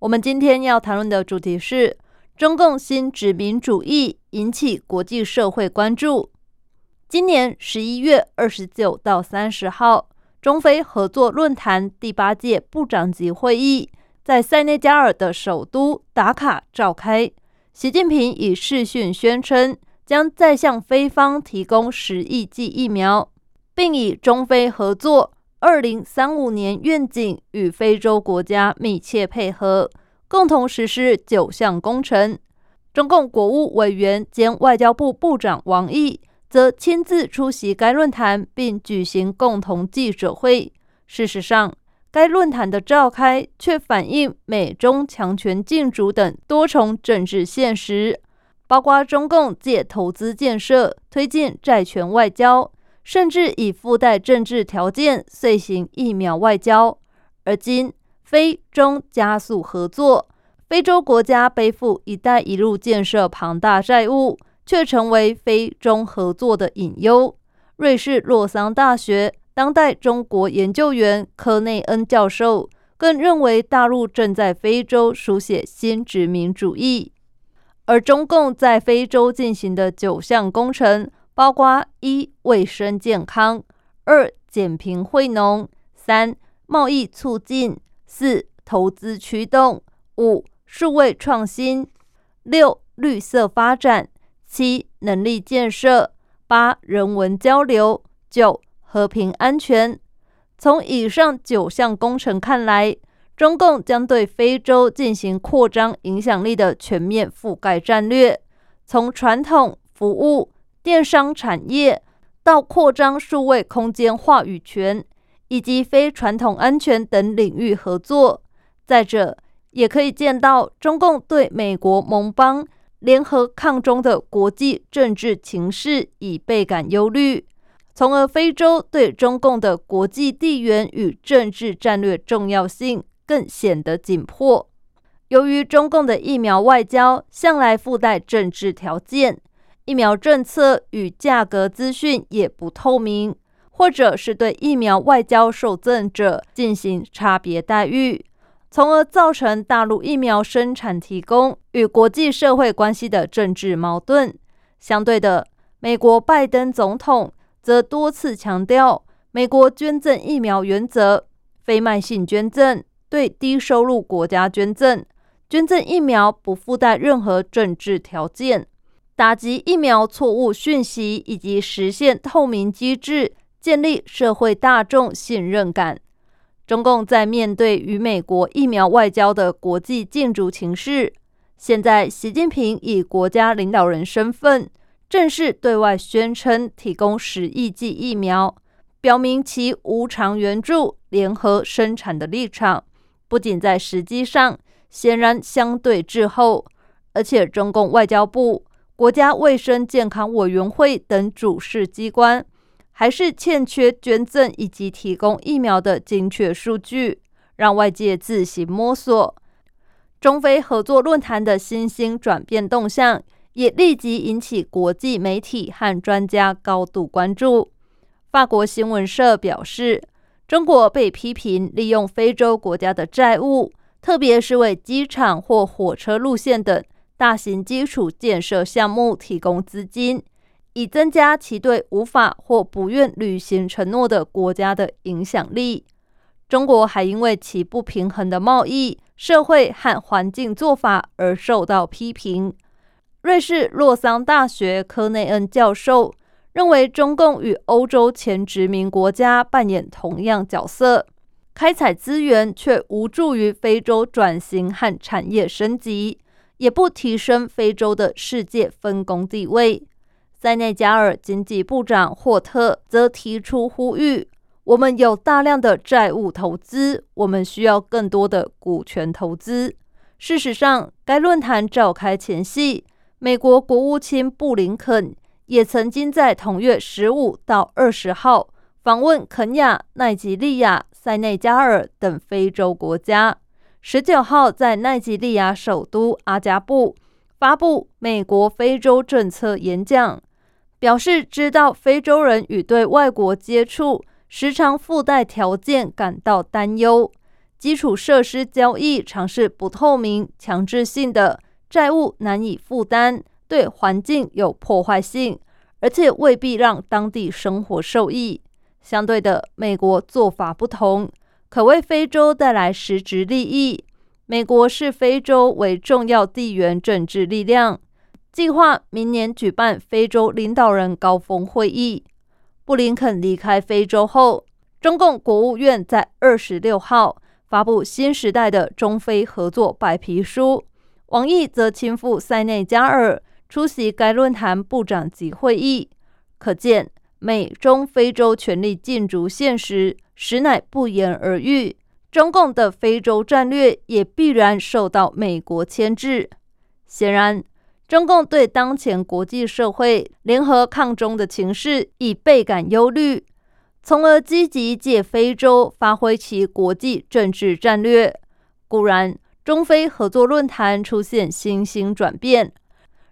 我们今天要谈论的主题是中共新殖民主义引起国际社会关注。今年十一月二十九到三十号，中非合作论坛第八届部长级会议在塞内加尔的首都达卡召开。习近平以视讯宣称，将再向非方提供十亿剂疫苗。并以中非合作二零三五年愿景与非洲国家密切配合，共同实施九项工程。中共国务委员兼外交部部长王毅则亲自出席该论坛，并举行共同记者会。事实上，该论坛的召开却反映美中强权竞逐等多重政治现实，包括中共借投资建设推进债权外交。甚至以附带政治条件遂行疫苗外交，而今非中加速合作，非洲国家背负“一带一路”建设庞大债务，却成为非中合作的隐忧。瑞士洛桑大学当代中国研究员科内恩教授更认为，大陆正在非洲书写新殖民主义，而中共在非洲进行的九项工程。包括一卫生健康，二减贫惠农，三贸易促进，四投资驱动，五数位创新，六绿色发展，七能力建设，八人文交流，九和平安全。从以上九项工程看来，中共将对非洲进行扩张影响力的全面覆盖战略，从传统服务。电商产业到扩张数位空间话语权，以及非传统安全等领域合作。再者，也可以见到中共对美国盟邦联合抗中的国际政治情势已倍感忧虑，从而非洲对中共的国际地缘与政治战略重要性更显得紧迫。由于中共的疫苗外交向来附带政治条件。疫苗政策与价格资讯也不透明，或者是对疫苗外交受赠者进行差别待遇，从而造成大陆疫苗生产提供与国际社会关系的政治矛盾。相对的，美国拜登总统则多次强调美国捐赠疫苗原则：非慢性捐赠、对低收入国家捐赠、捐赠疫苗不附带任何政治条件。打击疫苗错误讯息，以及实现透明机制，建立社会大众信任感。中共在面对与美国疫苗外交的国际竞逐情势，现在习近平以国家领导人身份正式对外宣称提供十亿剂疫苗，表明其无偿援助、联合生产的立场。不仅在时机上显然相对滞后，而且中共外交部。国家卫生健康委员会等主事机关还是欠缺捐赠以及提供疫苗的精确数据，让外界自行摸索。中非合作论坛的新兴转变动向也立即引起国际媒体和专家高度关注。法国新闻社表示，中国被批评利用非洲国家的债务，特别是为机场或火车路线等。大型基础建设项目提供资金，以增加其对无法或不愿履行承诺的国家的影响力。中国还因为其不平衡的贸易、社会和环境做法而受到批评。瑞士洛桑大学科内恩教授认为，中共与欧洲前殖民国家扮演同样角色，开采资源却无助于非洲转型和产业升级。也不提升非洲的世界分工地位。塞内加尔经济部长霍特则提出呼吁：“我们有大量的债务投资，我们需要更多的股权投资。事实上，该论坛召开前夕，美国国务卿布林肯也曾经在同月十五到二十号访问肯亚、奈及利亚、塞内加尔等非洲国家。十九号在奈及利亚首都阿加布发布美国非洲政策演讲，表示知道非洲人与对外国接触时常附带条件感到担忧。基础设施交易常是不透明、强制性的，债务难以负担，对环境有破坏性，而且未必让当地生活受益。相对的，美国做法不同，可为非洲带来实质利益。美国视非洲为重要地缘政治力量，计划明年举办非洲领导人高峰会议。布林肯离开非洲后，中共国务院在二十六号。发布新时代的中非合作白皮书，王毅则亲赴塞内加尔出席该论坛部长级会议。可见，美中非洲权力竞逐现实，实乃不言而喻。中共的非洲战略也必然受到美国牵制。显然，中共对当前国际社会联合抗中的情势已倍感忧虑。从而积极借非洲发挥其国际政治战略。固然，中非合作论坛出现新兴转变，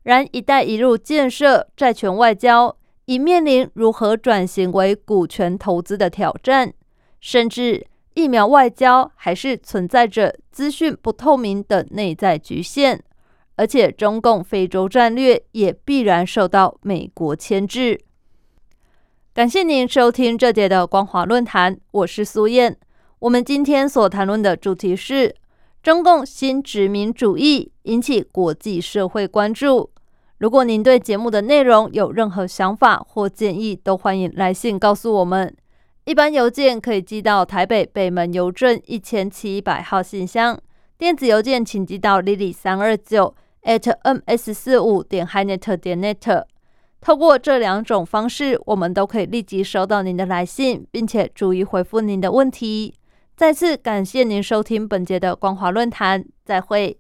然“一带一路”建设、债权外交已面临如何转型为股权投资的挑战，甚至疫苗外交还是存在着资讯不透明等内在局限。而且，中共非洲战略也必然受到美国牵制。感谢您收听这节的光华论坛，我是苏燕。我们今天所谈论的主题是中共新殖民主义引起国际社会关注。如果您对节目的内容有任何想法或建议，都欢迎来信告诉我们。一般邮件可以寄到台北北门邮政一千七百号信箱，电子邮件请寄到 lily 三二九 at ms 四五点 hinet 点 net。透过这两种方式，我们都可以立即收到您的来信，并且逐一回复您的问题。再次感谢您收听本节的光华论坛，再会。